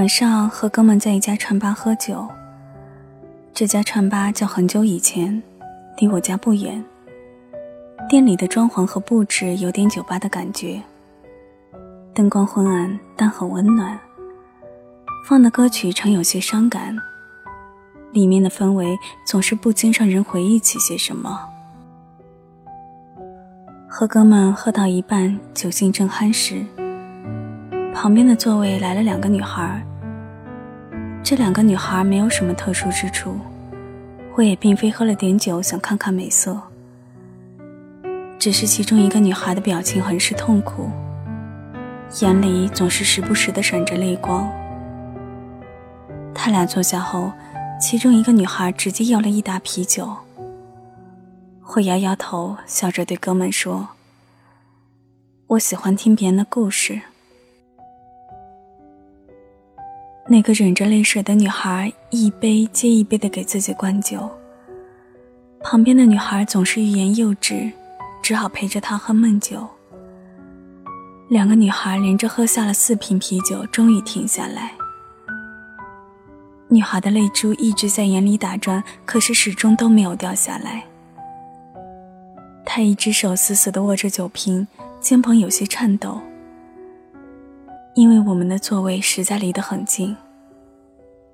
晚上和哥们在一家串吧喝酒。这家串吧叫很久以前，离我家不远。店里的装潢和布置有点酒吧的感觉，灯光昏暗但很温暖。放的歌曲常有些伤感，里面的氛围总是不禁让人回忆起些什么。和哥们喝到一半，酒兴正酣时，旁边的座位来了两个女孩。这两个女孩没有什么特殊之处，我也并非喝了点酒想看看美色。只是其中一个女孩的表情很是痛苦，眼里总是时不时的闪着泪光。他俩坐下后，其中一个女孩直接要了一打啤酒。我摇摇头，笑着对哥们说：“我喜欢听别人的故事。”那个忍着泪水的女孩一杯接一杯的给自己灌酒，旁边的女孩总是欲言又止。只好陪着他喝闷酒。两个女孩连着喝下了四瓶啤酒，终于停下来。女孩的泪珠一直在眼里打转，可是始终都没有掉下来。她一只手死死地握着酒瓶，肩膀有些颤抖。因为我们的座位实在离得很近，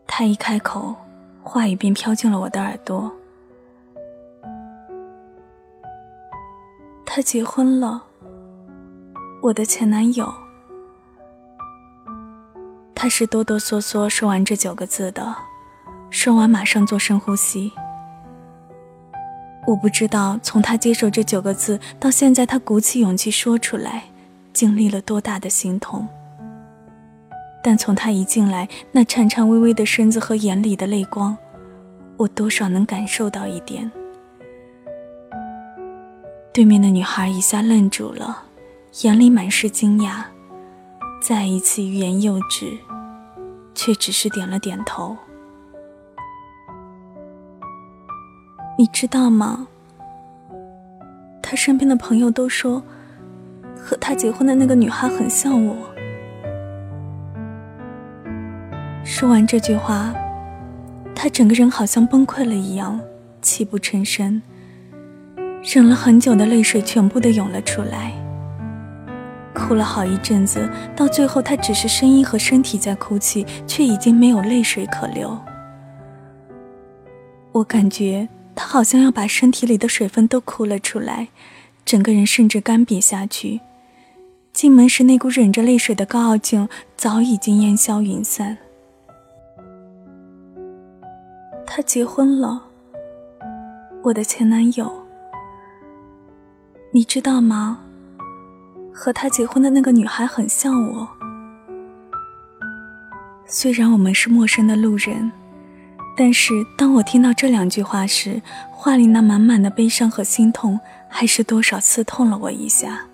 他一开口，话语便飘进了我的耳朵。他结婚了，我的前男友。他是哆哆嗦嗦说完这九个字的，说完马上做深呼吸。我不知道从他接受这九个字到现在，他鼓起勇气说出来，经历了多大的心痛。但从他一进来那颤颤巍巍的身子和眼里的泪光，我多少能感受到一点。对面的女孩一下愣住了，眼里满是惊讶，再一次欲言又止，却只是点了点头。你知道吗？他身边的朋友都说，和他结婚的那个女孩很像我。说完这句话，他整个人好像崩溃了一样，泣不成声。忍了很久的泪水全部都涌了出来，哭了好一阵子，到最后他只是声音和身体在哭泣，却已经没有泪水可流。我感觉他好像要把身体里的水分都哭了出来，整个人甚至干瘪下去。进门时那股忍着泪水的高傲劲早已经烟消云散。他结婚了，我的前男友。你知道吗？和他结婚的那个女孩很像我。虽然我们是陌生的路人，但是当我听到这两句话时，话里那满满的悲伤和心痛，还是多少刺痛了我一下。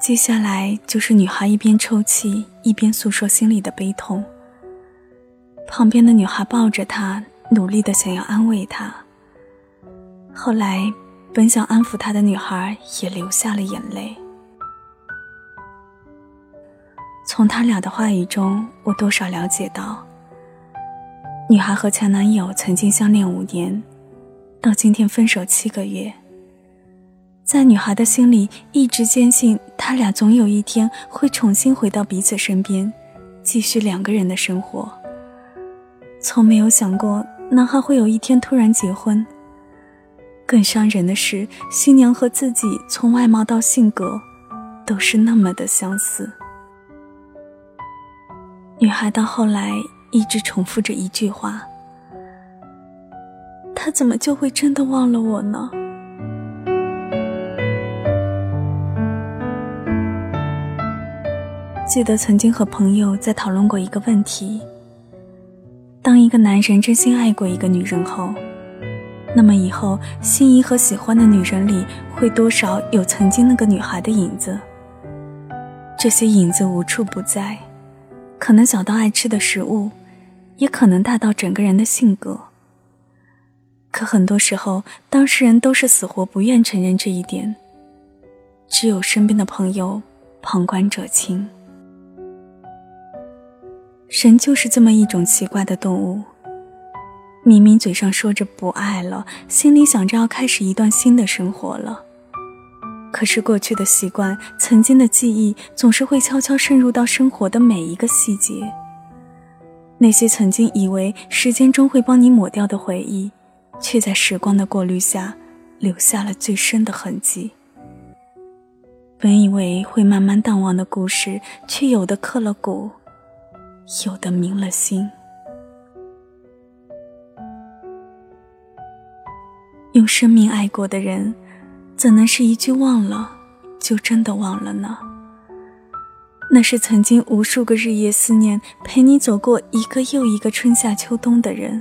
接下来就是女孩一边抽泣，一边诉说心里的悲痛。旁边的女孩抱着他，努力的想要安慰他。后来，本想安抚他的女孩也流下了眼泪。从他俩的话语中，我多少了解到，女孩和前男友曾经相恋五年，到今天分手七个月。在女孩的心里，一直坚信他俩总有一天会重新回到彼此身边，继续两个人的生活。从没有想过男孩会有一天突然结婚。更伤人的是，新娘和自己从外貌到性格，都是那么的相似。女孩到后来一直重复着一句话：“他怎么就会真的忘了我呢？”记得曾经和朋友在讨论过一个问题：当一个男人真心爱过一个女人后。那么以后，心仪和喜欢的女人里，会多少有曾经那个女孩的影子？这些影子无处不在，可能小到爱吃的食物，也可能大到整个人的性格。可很多时候，当事人都是死活不愿承认这一点，只有身边的朋友旁观者清。人就是这么一种奇怪的动物，明明嘴上说着不爱了，心里想着要开始一段新的生活了，可是过去的习惯、曾经的记忆，总是会悄悄渗入到生活的每一个细节。那些曾经以为时间终会帮你抹掉的回忆，却在时光的过滤下，留下了最深的痕迹。本以为会慢慢淡忘的故事，却有的刻了骨。有的明了心，用生命爱过的人，怎能是一句忘了就真的忘了呢？那是曾经无数个日夜思念，陪你走过一个又一个春夏秋冬的人。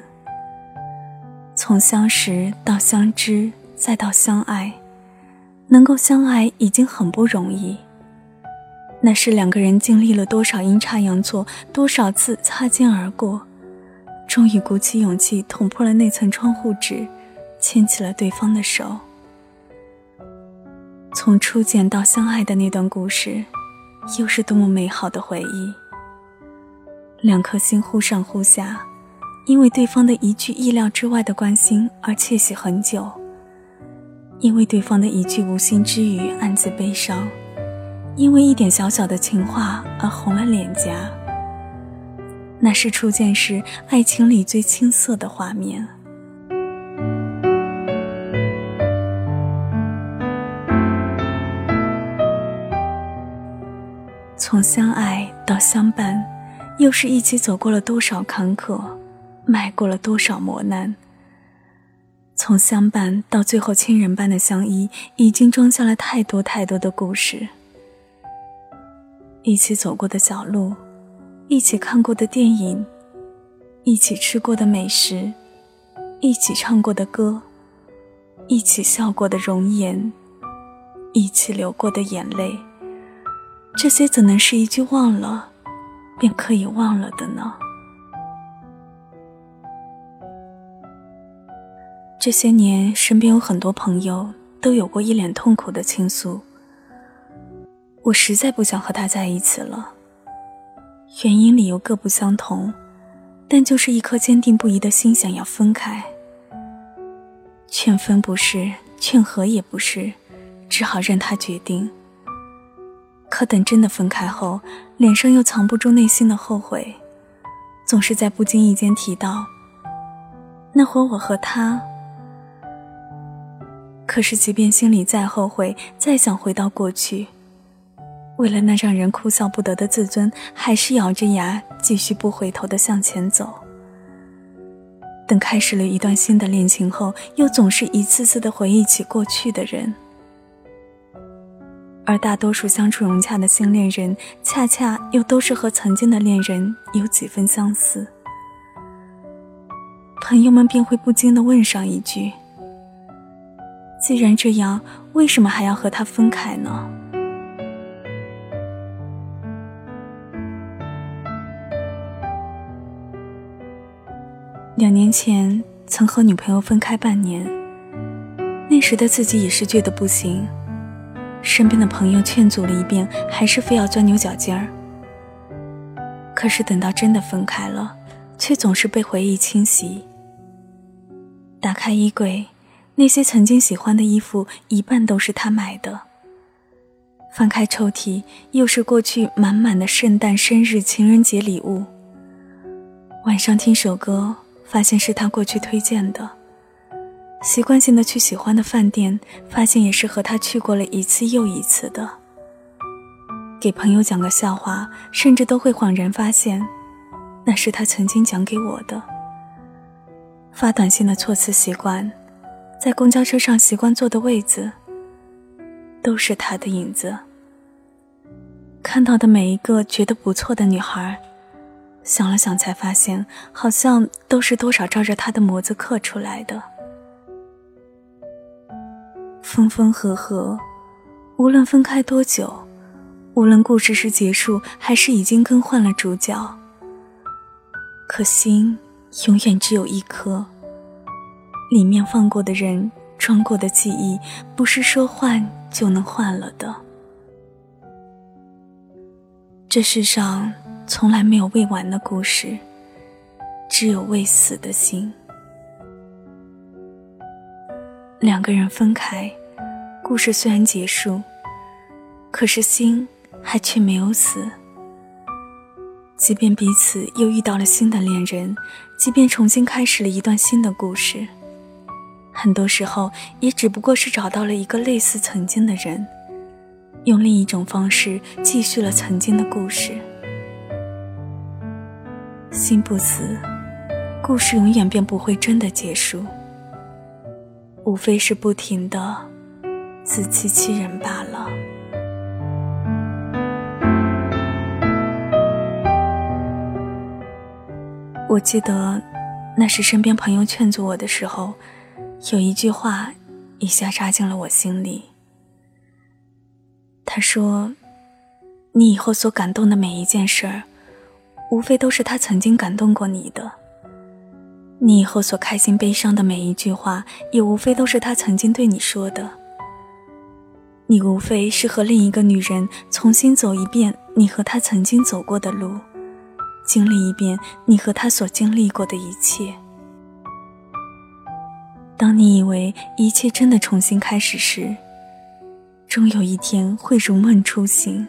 从相识到相知，再到相爱，能够相爱已经很不容易。那是两个人经历了多少阴差阳错，多少次擦肩而过，终于鼓起勇气捅破了那层窗户纸，牵起了对方的手。从初见到相爱的那段故事，又是多么美好的回忆。两颗心忽上忽下，因为对方的一句意料之外的关心而窃喜很久，因为对方的一句无心之语暗自悲伤。因为一点小小的情话而红了脸颊，那是初见时爱情里最青涩的画面。从相爱到相伴，又是一起走过了多少坎坷，迈过了多少磨难。从相伴到最后亲人般的相依，已经装下了太多太多的故事。一起走过的小路，一起看过的电影，一起吃过的美食，一起唱过的歌，一起笑过的容颜，一起流过的眼泪，这些怎能是一句忘了便可以忘了的呢？这些年，身边有很多朋友都有过一脸痛苦的倾诉。我实在不想和他在一起了。原因理由各不相同，但就是一颗坚定不移的心想要分开。劝分不是，劝和也不是，只好任他决定。可等真的分开后，脸上又藏不住内心的后悔，总是在不经意间提到那会我和他。可是即便心里再后悔，再想回到过去。为了那让人哭笑不得的自尊，还是咬着牙继续不回头的向前走。等开始了一段新的恋情后，又总是一次次的回忆起过去的人。而大多数相处融洽的新恋人，恰恰又都是和曾经的恋人有几分相似。朋友们便会不禁的问上一句：“既然这样，为什么还要和他分开呢？”两年前曾和女朋友分开半年，那时的自己也是倔得不行，身边的朋友劝阻了一遍，还是非要钻牛角尖儿。可是等到真的分开了，却总是被回忆侵袭。打开衣柜，那些曾经喜欢的衣服一半都是他买的；翻开抽屉，又是过去满满的圣诞、生日、情人节礼物。晚上听首歌。发现是他过去推荐的，习惯性的去喜欢的饭店，发现也是和他去过了一次又一次的。给朋友讲个笑话，甚至都会恍然发现，那是他曾经讲给我的。发短信的措辞习惯，在公交车上习惯坐的位子，都是他的影子。看到的每一个觉得不错的女孩。想了想，才发现好像都是多少照着他的模子刻出来的。分分合合，无论分开多久，无论故事是结束还是已经更换了主角，可心永远只有一颗。里面放过的人，装过的记忆，不是说换就能换了的。这世上。从来没有未完的故事，只有未死的心。两个人分开，故事虽然结束，可是心还却没有死。即便彼此又遇到了新的恋人，即便重新开始了一段新的故事，很多时候也只不过是找到了一个类似曾经的人，用另一种方式继续了曾经的故事。心不死，故事永远便不会真的结束，无非是不停的自欺欺人罢了。我记得，那是身边朋友劝阻我的时候，有一句话，一下扎进了我心里。他说：“你以后所感动的每一件事儿，无非都是他曾经感动过你的；你以后所开心悲伤的每一句话，也无非都是他曾经对你说的。你无非是和另一个女人重新走一遍你和他曾经走过的路。”经历一遍你和他所经历过的一切。当你以为一切真的重新开始时，终有一天会如梦初醒。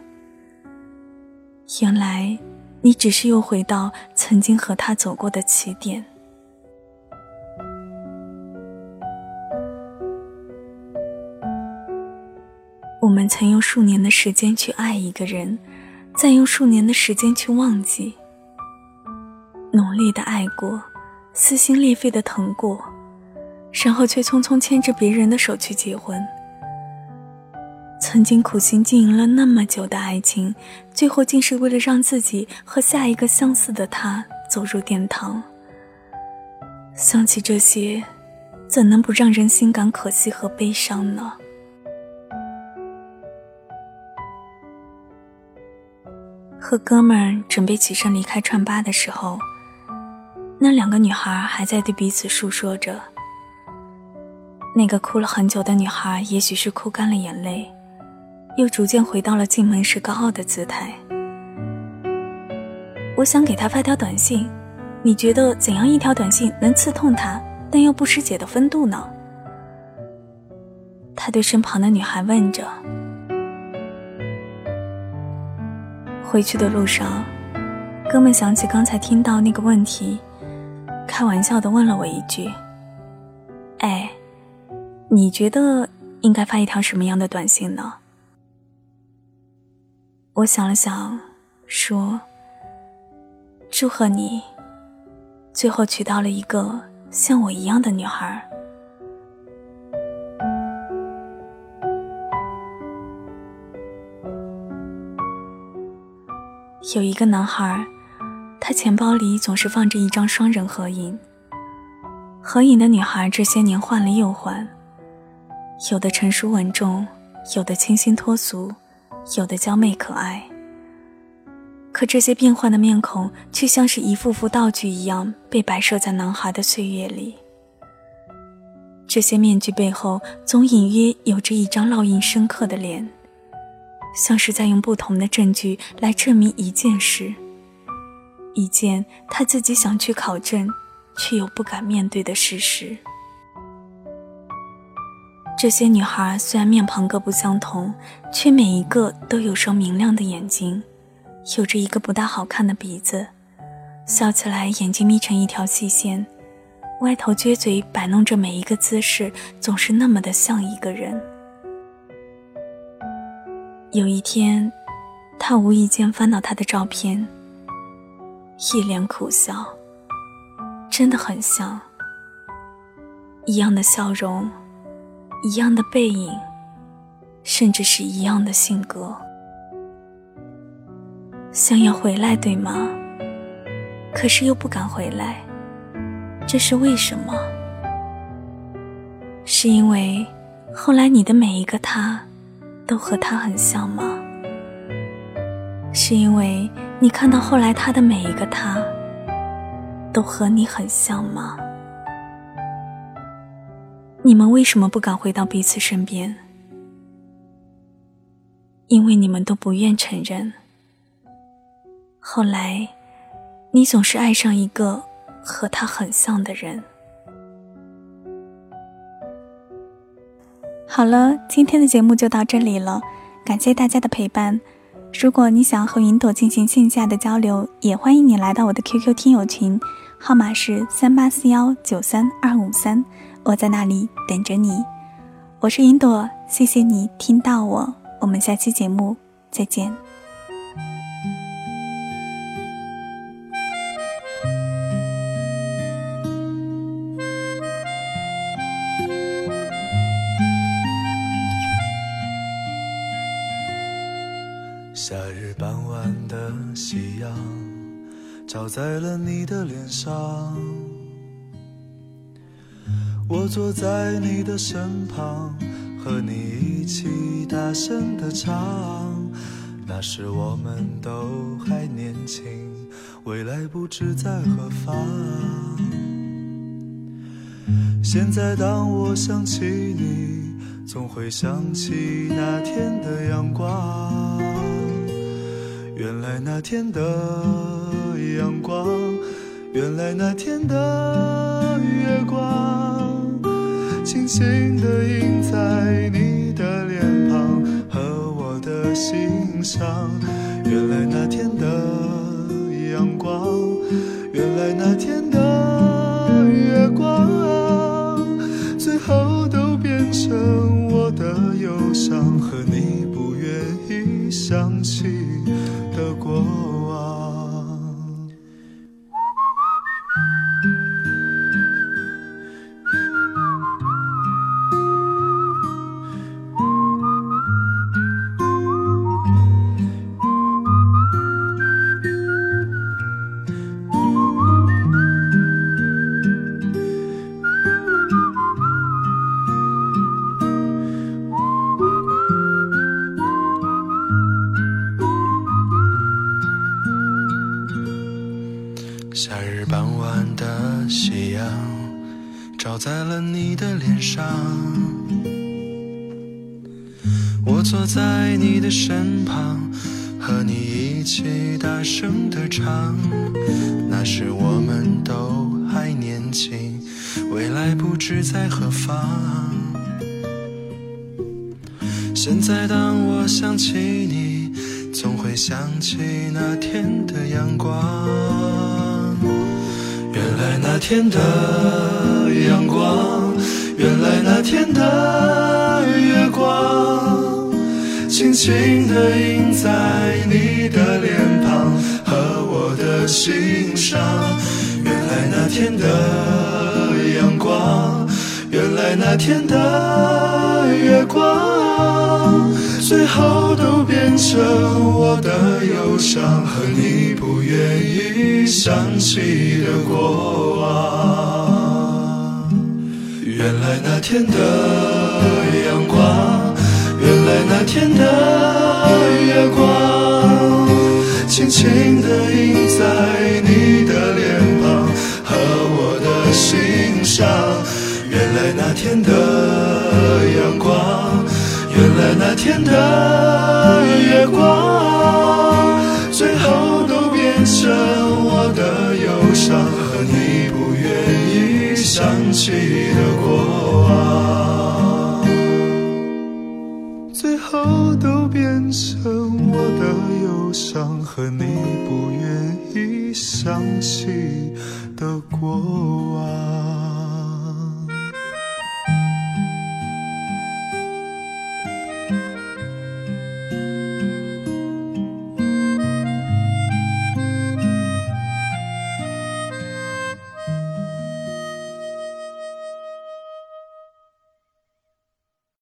原来，你只是又回到曾经和他走过的起点。我们曾用数年的时间去爱一个人，再用数年的时间去忘记。努力的爱过，撕心裂肺的疼过，然后却匆匆牵着别人的手去结婚。曾经苦心经营了那么久的爱情，最后竟是为了让自己和下一个相似的他走入殿堂。想起这些，怎能不让人心感可惜和悲伤呢？和哥们儿准备起身离开串吧的时候。那两个女孩还在对彼此诉说着。那个哭了很久的女孩，也许是哭干了眼泪，又逐渐回到了进门时高傲的姿态。我想给他发条短信，你觉得怎样一条短信能刺痛他，但又不失姐的风度呢？他对身旁的女孩问着。回去的路上，哥们想起刚才听到那个问题。开玩笑的问了我一句：“哎，你觉得应该发一条什么样的短信呢？”我想了想，说：“祝贺你，最后娶到了一个像我一样的女孩。”有一个男孩。他钱包里总是放着一张双人合影。合影的女孩这些年换了又换，有的成熟稳重，有的清新脱俗，有的娇媚可爱。可这些变幻的面孔，却像是一幅幅道具一样被摆设在男孩的岁月里。这些面具背后，总隐约有着一张烙印深刻的脸，像是在用不同的证据来证明一件事。一件他自己想去考证，却又不敢面对的事实。这些女孩虽然面庞各不相同，却每一个都有双明亮的眼睛，有着一个不大好看的鼻子，笑起来眼睛眯成一条细线，歪头撅嘴摆弄着每一个姿势，总是那么的像一个人。有一天，他无意间翻到她的照片。一脸苦笑，真的很像。一样的笑容，一样的背影，甚至是一样的性格。想要回来，对吗？可是又不敢回来，这是为什么？是因为后来你的每一个他，都和他很像吗？是因为？你看到后来他的每一个他，都和你很像吗？你们为什么不敢回到彼此身边？因为你们都不愿承认。后来，你总是爱上一个和他很像的人。好了，今天的节目就到这里了，感谢大家的陪伴。如果你想和云朵进行线下的交流，也欢迎你来到我的 QQ 听友群，号码是三八四幺九三二五三，我在那里等着你。我是云朵，谢谢你听到我，我们下期节目再见。夏日傍晚的夕阳，照在了你的脸上。我坐在你的身旁，和你一起大声的唱。那时我们都还年轻，未来不知在何方。现在当我想起你，总会想起那天的阳光。原来那天的阳光，原来那天的月光，轻轻的印在你的脸庞和我的心上。原来那天的阳光，原来那天的不知在何方。现在当我想起你，总会想起那天的阳光。原来那天的阳光，原来那天的月光，轻轻地印在你的脸庞和我的心上。原来那天的阳光，原来那天的月光，最后都变成我的忧伤和你不愿意想起的过往。原来那天的阳光，原来那天的月光，轻轻地印在你的脸来那天的阳光，原来那天的月光，最后都变成我的忧伤和你不愿意想起的过往，最后都变成我的忧伤和你不愿意想起的过往。